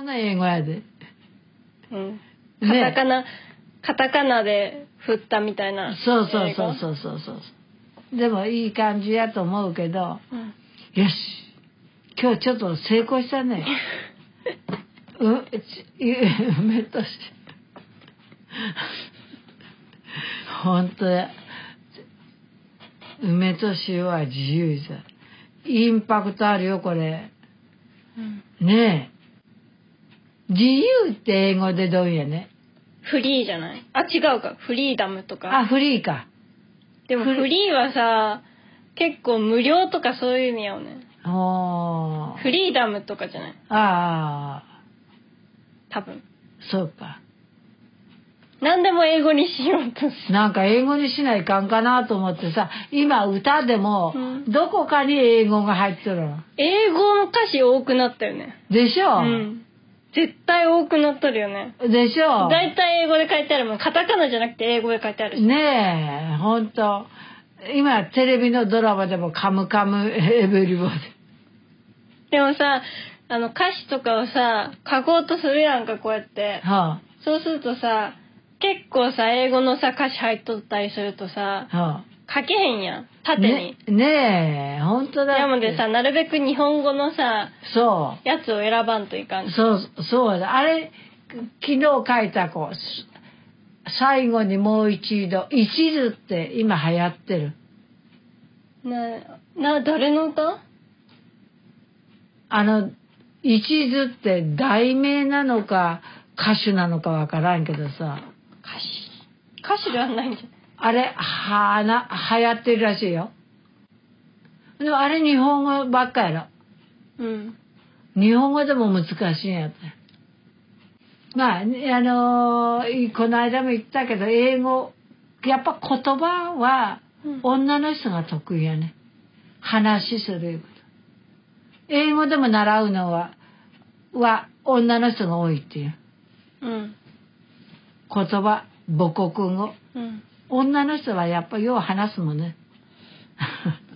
本の英語やで。うん。カタカナ、カタカナで振ったみたいな。そうそうそうそうそうそう。でもいい感じやと思うけど、う。うん。よし。今日ちょっと成功したね。うん、ち梅とし。本当や。梅と塩は自由じゃ。インパクトあるよ、これ。うんねえ。自由って英語でどうやね？フリーじゃない？あ、違うか。フリーダムとか。あ、フリーか。でもフリーはさ、結構無料とかそういう意味やよね。おー。フリーダムとかじゃない？ああ、多分。そうか。何でも英語にしようとする。なんか英語にしないかんかなと思ってさ、今歌でもうんどこかに英語が入ってるの？英語の歌詞多くなったよね。でしょ、うん。絶対多くなっとるよね。でしょ大体英語で書いてあるもん。カタカナじゃなくて英語で書いてあるし。ねえ、ほんと。今テレビのドラマでもカムカムエブリボデでもさ、あの歌詞とかをさ、書こうとするやんか、こうやってィ。。はそうするとさ、結構さ、英語のさ、歌詞入っとったりするとさあ、、は書けへんやん。あ。縦に。ねねえ、ほんとだ。なのでさ、なるべく日本語のさ、そやつを選ばんといかんう。。そう、そうだ。あれ、昨日書いた子、す最後にもう一度、一途って今流行ってる。な、な、誰の歌？あの、一途って題名なのか歌手なのかわからんけどさ、歌詞。歌詞ではないんじゃあれ、はな、流行ってるらしいよ。でもあれ日本語ばっかやろ。うん。日本語でも難しいんやって。まあ、ねあのーこの間も言ったけど、英語、やっぱ言葉はうん女の人が得意やね。話すること。英語でも習うのは、は女の人が多いっていう。うん。言葉、母国語。うん。女の人はやっぱよう話すもんね。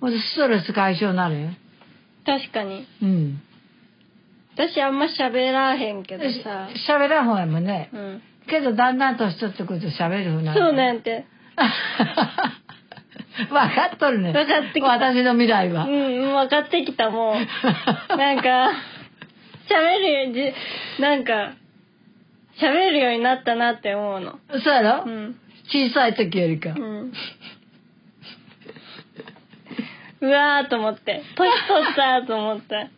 ストレス解消になるよ。確かに。うん。私あんま喋らへんけどさ。喋らん方やもんね。うん。けどだんだん年取ってくると喋るふうになる。そうなんて。分かっとるね。分かってきた私の未来は。うん、うん分かってきた、もう。なんか、喋るように、なんか、喋るようになったなって思うの。そうやろ、うん。小さい時よりか。うん。うわーと思って。年取ったと思って。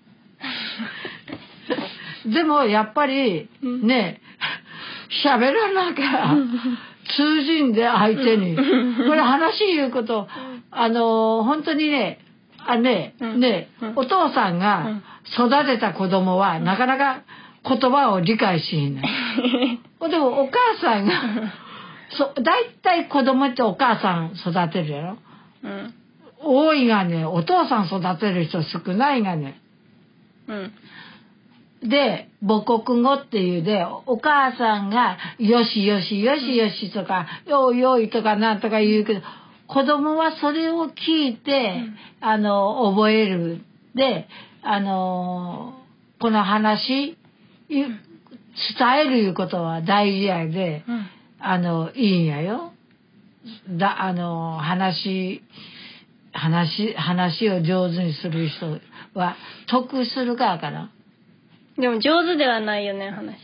でもやっぱり、うんね、喋らなきゃ通じんで相手に。うんこれ話言うこと、あの、本当にね、あね、うんね、うんお父さんが育てた子供はなかなか言葉を理解しない。でもお母さんが、そう、大体子供ってお母さん育てるやろ？うん。多いがね、お父さん育てる人少ないがね。うん。で、母国語っていうで、お母さんが、よしよしよしよしとか、よいよいとかなんとか言うけど、子供はそれを聞いて、あの、覚える。で、あの、この話、い伝えるいうことは大事やで、うん。あの、いいんやよ。だ、あの、話、話、話を上手にする人は得するからかな。でも上手ではないよね、話。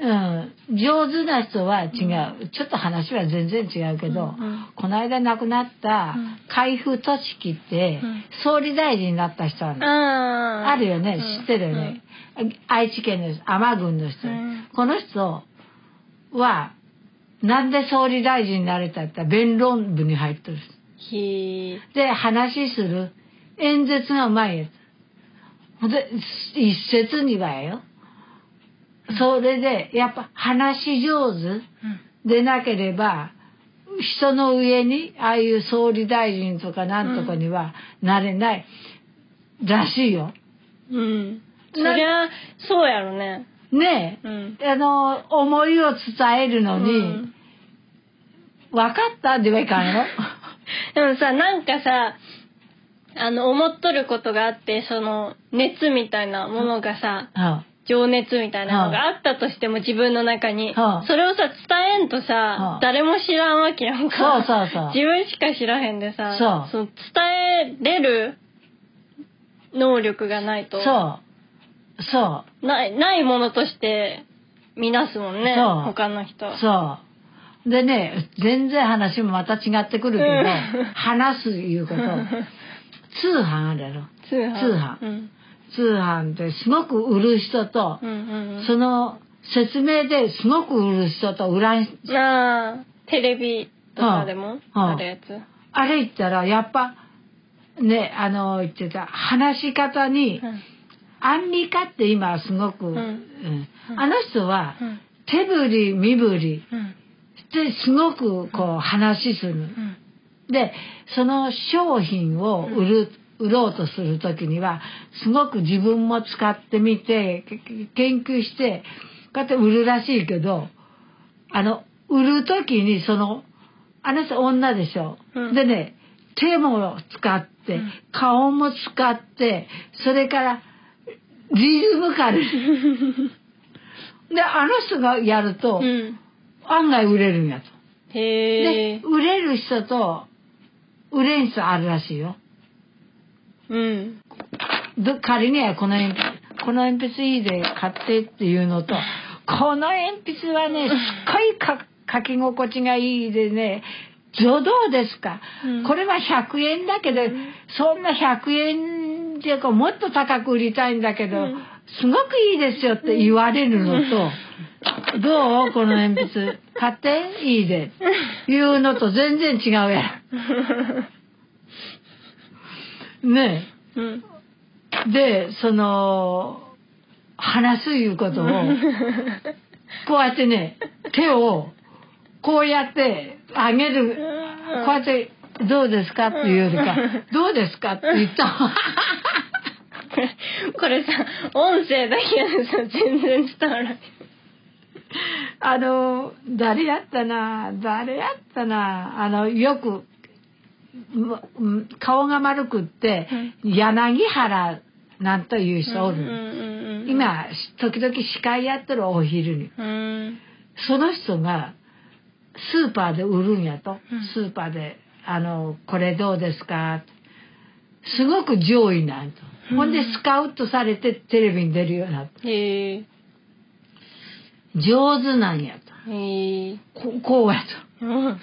うん。上手な人は違う。ちょっと話は全然違うけど、うんうんこの間亡くなったうん海部俊樹って、うん総理大臣になった人なの。ああるよね、うん知ってるよね。愛知県の人、天郡の人、うんここの人は、なんで総理大臣になれたって言ったら弁論部に入ってるで、話する。演説がうまいやつ。ほんで、一説にはよ。それで、やっぱ話上手ー。でなければ、人の上に、ああいう総理大臣とかなんとかにはなれないらしいよ。うん。そりゃ、そうやろね。ねうん。え、あの、思いを伝えるのうに、ん分かったって言わいかんよ。でもさ、なんかさ、あの思っとることがあってその熱みたいなものがさうん情熱みたいなのがあ。ったとしても自分の中に。はあ。それをさ伝えんとはさあ。誰も知らんわけやんそうかそうそう。自分しか知らへんでさそう。の伝えれる能力がないと。そう。そう。ないないものとして見なすもんねそう。他の人。そう。でね、全然話もまた違ってくるけど、うん。話すいうこと。通販あるやろ。通販。通販。うん通販ってすごく売る人と、うんうんうん。その説明ですごく売る人と売らん人、ああテレビとかでもはああるやつ？あれ言ったらやっぱ、ね、あの、言ってた、話し方に、うん。アンミカって今すごく、ん。うん。あの人はうん。手振り身振りうん。ですごくこう話する。うん。でその商品を売る、売ろうとする時にはすごく自分も使ってみてけ研究してこうやって売るらしいけどあの売る時にそのあの人女でしょ、うん。でね手も使って、うん。顔も使ってそれからリズムカルであの人がやると、うん。案外売れるんやと。へでえ売れる人と売れん人あるらしいようん。ど仮にはこの鉛筆この鉛筆いいで買ってっていうのとこの鉛筆はねすっごいか書き心地がいいでね助動ですか、うん。これは100円だけどそんな100円じゃこうもっと高く売りたいんだけど、うん。すごくいいですよって言われるのと、どう？この鉛筆買っていいで？いうのと全然違うやん。ねうんえ。で、その、話すいうことを、こうやってね、手をこうやって上げる、こうやって、どうですかっていうよりか、どうですかって言った。これさ音声だけやでさ全然伝わらないあの、誰やったな、誰やったな、あの、よく、顔が丸くって、柳原なんという人おる。今、時々司会やってるお昼に。その人が、スーパーで売るんやと。スーパーで、あの、これどうですかすごく上位なんと。ほんで、スカウトされてテレビに出るようになって。上手なんやと。へえここうやうん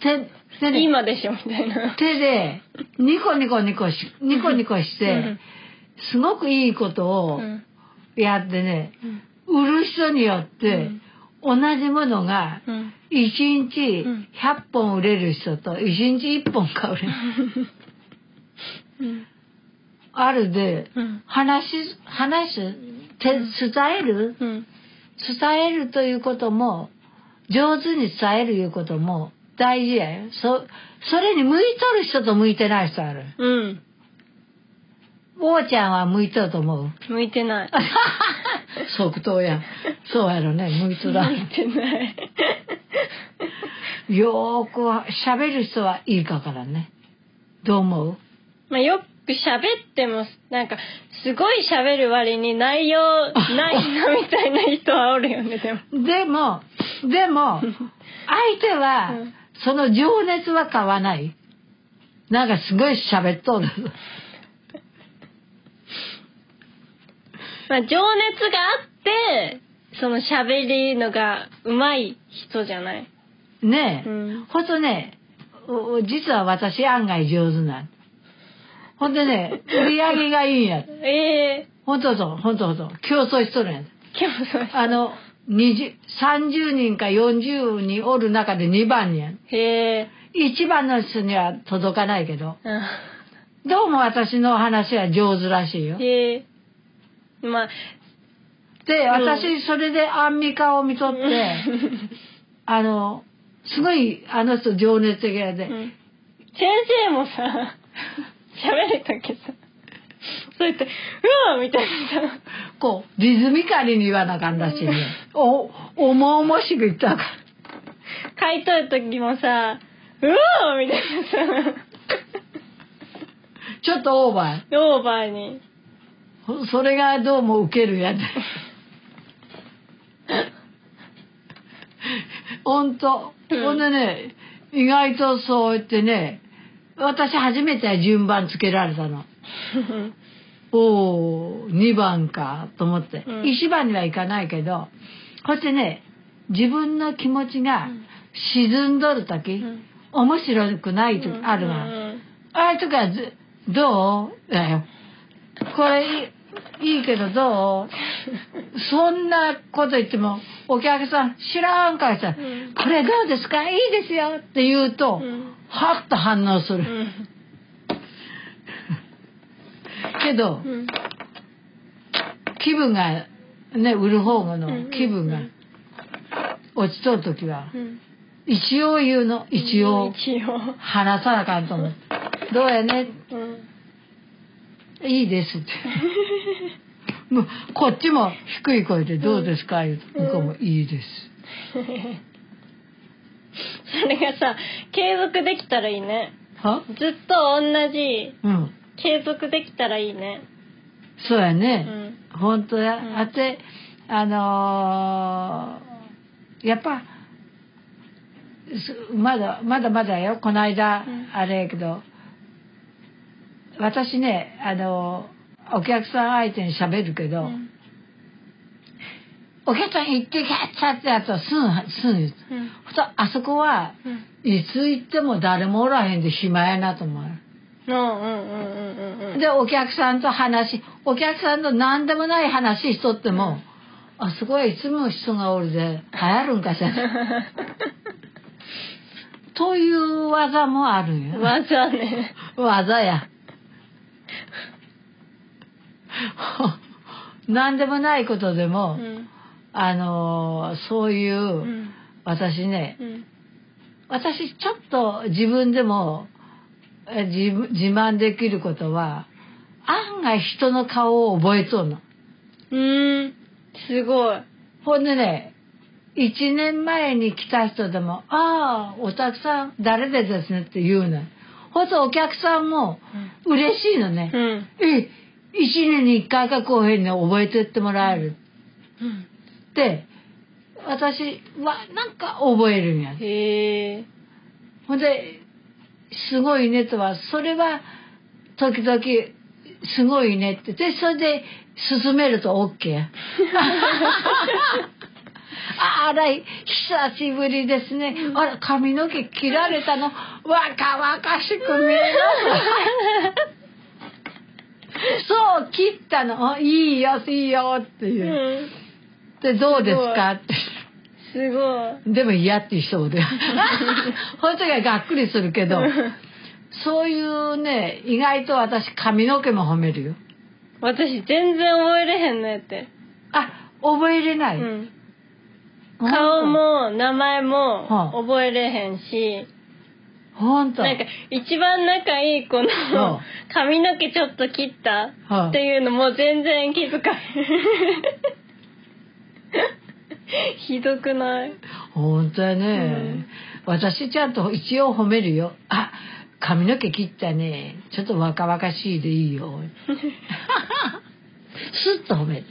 と。手、手で、今でしょみたいな。手で、ニコニコニコし、ニコニコして、すごくいいことうをん。やってね、うん。売る人によって、同じものが、うん。1日うん。100本売れる人と1日1本か売れる。うん。あるで、うん。話す、話す、て伝える？うん。伝えるということも、上手に伝えるいうことも大事やよ。そ、それに向いとる人と向いてない人ある。うん坊ちゃんは向いとると思う？向いてない 即答や。そうやろね、向いとらん。向いてない よーく喋る人はいいかからね。どう思う？まあよく喋ってもなんかすごい喋る割に内容ないなみたいな人はおるよねでもでも、でも、相手はうん、その情熱は買わない。なんかすごい喋っとる。まあ情熱があってその喋りのが上手い人じゃないねえ。うんほんとね、実は私案外上手なん。ほんでね、売り上げがいいんや。ええほんとそう、ほんとほんと。競争しとるんや。今日そうあの、20 30人か40人おる中で2番にや。へえ。1番の人には届かないけど、うん。どうも私の話は上手らしいよ。へえ。まあ。で、うん。私、それでアンミカを見とって、あの、すごい、あの人情熱的やで、うん。先生もさ 喋るときさそうやって「うわ!」みたいな。さこう、リズミカルに言わなあかんらしいね。お、重々しく言ったらあかん。書いとるときもさ「うわ!」みたいなさ ちょっとオーバオーバーに。ー。それがどうも受けるやつ。ほんと。うんほんでね、意外とそう言ってね、私初めて順番つけられたの。おー、2番かと思って。うん。1番にはいかないけど、こうやってね、自分の気持ちが沈んどる時、うん。面白くない時あるな。ああいう時はず、どうだよ。これいいけどどう？そんなこと言っても、お客さん知らんからさ、うん。これどうですか？いいですよって言うと、うん。はっと反応する。うん。けど、うん気分が、ね、売る方うんの気分が落ちとる時は、うん一応言うの、一応一応。話さなあかんと思って。どうやね？うんいいですって。もうこっちも低い声で「どうですか?」言うと向こうも「いいです それがさ、継続できたらいいね。」は？ずっと同じ、うん継続できたらいいね。そうやうね、ん。本当や、うん。あってあのーやっぱすまだまだまだよ。この間、うん。あれやけど。私ねあのーお客さん相手に喋るけど、うん。お客さん行ってきゃっちゃってやつはすんすん言う。うん。ほんとあそこはうん。いつ行っても誰もおらへんで暇やなと思う。うんうんうんうんうんで、お客さんと話、お客さんと何でもない話しとっても、あ、すごい、いつも人がおるで、流行るんかしら。という技もあるんよ。技ね。技や。何でもないことでうも、んあのーそういう、うん私ね、うん私ちょっと自分でもえ自分自慢できることは案外人の顔を覚えとんの。うーん。すごい。ほんでね1年前に来た人でも「ああお客さん誰でですね」って言うの。ほんとお客さんも嬉しいのね。うん。え1年に1回かこういうふうに覚えてってもらえるうん。って私はなんか覚えるんや。へえ。ほんで、すごいねとは、それは、時々、すごいねって。で、それで、進めると OK や。あら、久しぶりですね。あら、髪の毛切られたの、若々しく見えます。そう、切ったの。あいいよ、いいよってういう。ん。で、どうですか？って。すごい。でも嫌っていう人もで。本当にがっくりするけど、そういうね、意外と私髪の毛も褒めるよ。私全然覚えれへんねって。あ、覚えれない？うん。顔も名前もはあ覚えれへんし、本当？なんか一番仲いい子はのあ髪の毛ちょっと切ったはあっていうのも全然気づかへん。ひどくない？本当やね、私ちゃんと一応褒めるよ。あ、髪の毛切ったね。ちょっと若々しいでいいよ。スッと褒める。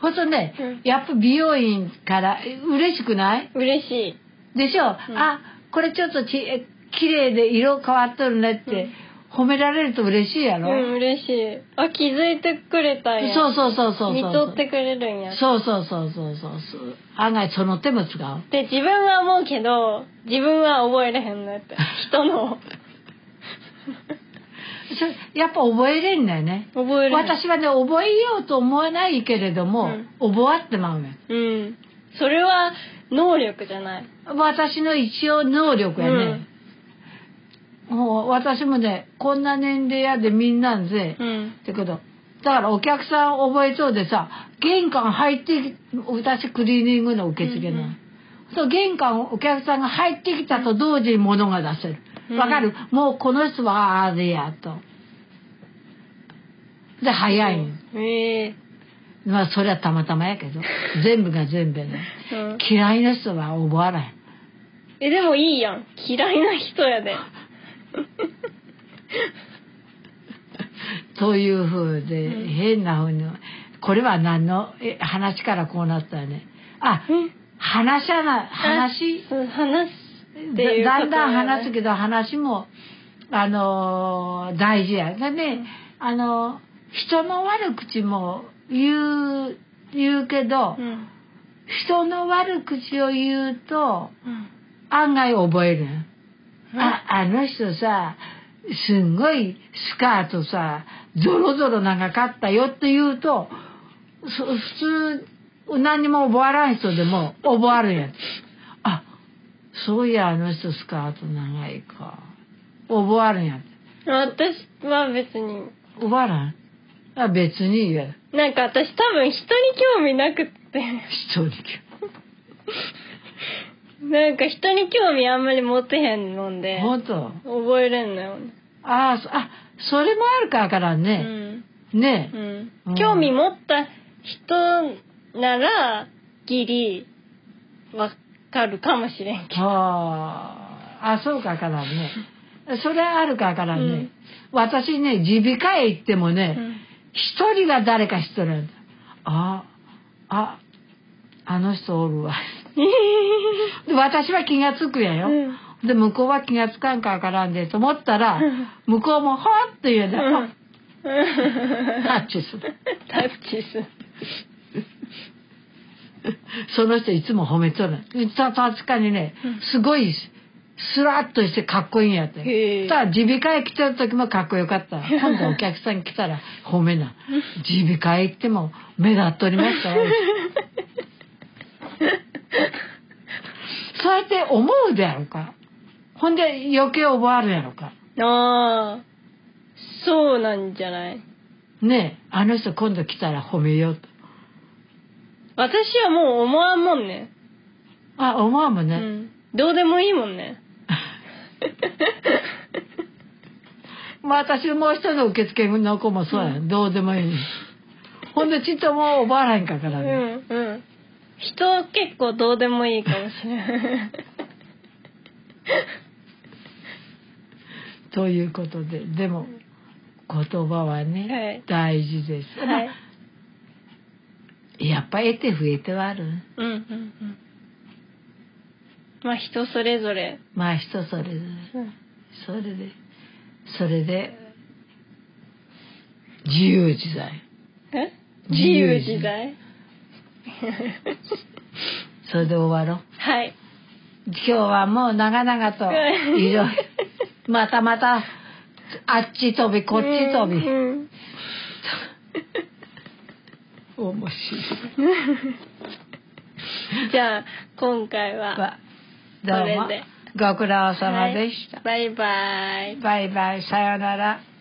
ほんとね、うんやっぱ美容院から嬉しくない？嬉しい。でしょ、うんあこれちょっとちえ綺麗で色変わっとるねって褒められると嬉しいやろ、うん、嬉しい。あ、気づいてくれたんや。そうそうそうそうそう見とってくれるんや。そうそうそうそうそう案外その手も使うで、自分は思うけど、自分は覚えれへんねって。人の。そやっぱ覚えれんだよね覚えれ。私はね覚えようと思わないけれども、覚わってまうねうん。それは能力じゃない。私の一応能力やね、もう私もねこんな年齢やでみんなんぜ、うん。だけどだからお客さん覚えそうでさ玄関入って私クリーニングの受付なの、うんうん。そう玄関お客さんが入ってきたと同時に物が出せる。うん。わかる、もうこの人はあれやと。で早いの、ええ。まあそれはたまたまやけど全部が全部やね。うん。嫌いな人は覚わらへん。え、でもいいやん。嫌いな人やで。というふうで、うん。変なふうにこれは何の？え話からこうなったよね。あ話はな話？話すってだだんだん話すけど話もあのー大事や。でね、あの人の悪口も言う言うけど、うん。人の悪口を言うとうん。案外覚える。んああの人さすんごいスカートさゾロゾロ長かったよって言うとそ普通何にも覚わらん人でも覚わるん。やあそういやあの人スカート長いか。覚わるん。や私は別に。覚わらんあ別に言えなんか私多分人に興味なくって。人になんか人に興味あんまり持てへんのんで本当？覚えれんのよ。ねあそあそれもあるかわからんうね、ん。ね。ううん。ん興味持った人ならギリわかるかもしれんけど。はあ、あ、そうかわからんね。それあるかわからんね。うん。私ね、耳鼻科へ行ってもうね、ん。一、人が誰か一人なんだ。あ、あ、あの人おるわ。で私は気がつくやよ。うんで、向こうは気がつかんかわからんでと思ったら、向こうもはーって言うね。うん タッチする。タッチするその人いつも褒めとる。た確かにねうん、すごいスラッとしてかっこいいんやって。へえさあ、耳鼻科へ来てる時もかっこよかった。今度お客さん来たら褒めな。耳鼻科へ行っても目立っとりましたよ。そうやって思うでやろか。ほんで余計覚わるやろか。ああそうなんじゃない？ねえ、あの人今度来たら褒めようと。私はもう思わんもんねあ、思わんもんね。うんどうでもいいもんね まあ私もう一人の受付の子もそうや、どうでもいい。ほんでちっともう覚わらへんかからうね。んうん人結構どうでもいいかもしれない。ということで、でも言葉はね、大事です。はい。やっぱ得て増えてはある。うんうんうん。まあ人それぞれ、まあ人それぞれ。うん。それで、それで、自由自在。え？自自由自在？それで終わろう。はい今日はもう長々といろいろ、またまた、あっち飛び、こっち飛び。うんうん面白い。じゃあ今回はわどうもご苦労様でした。はいバイバイバイバイ、さよなら。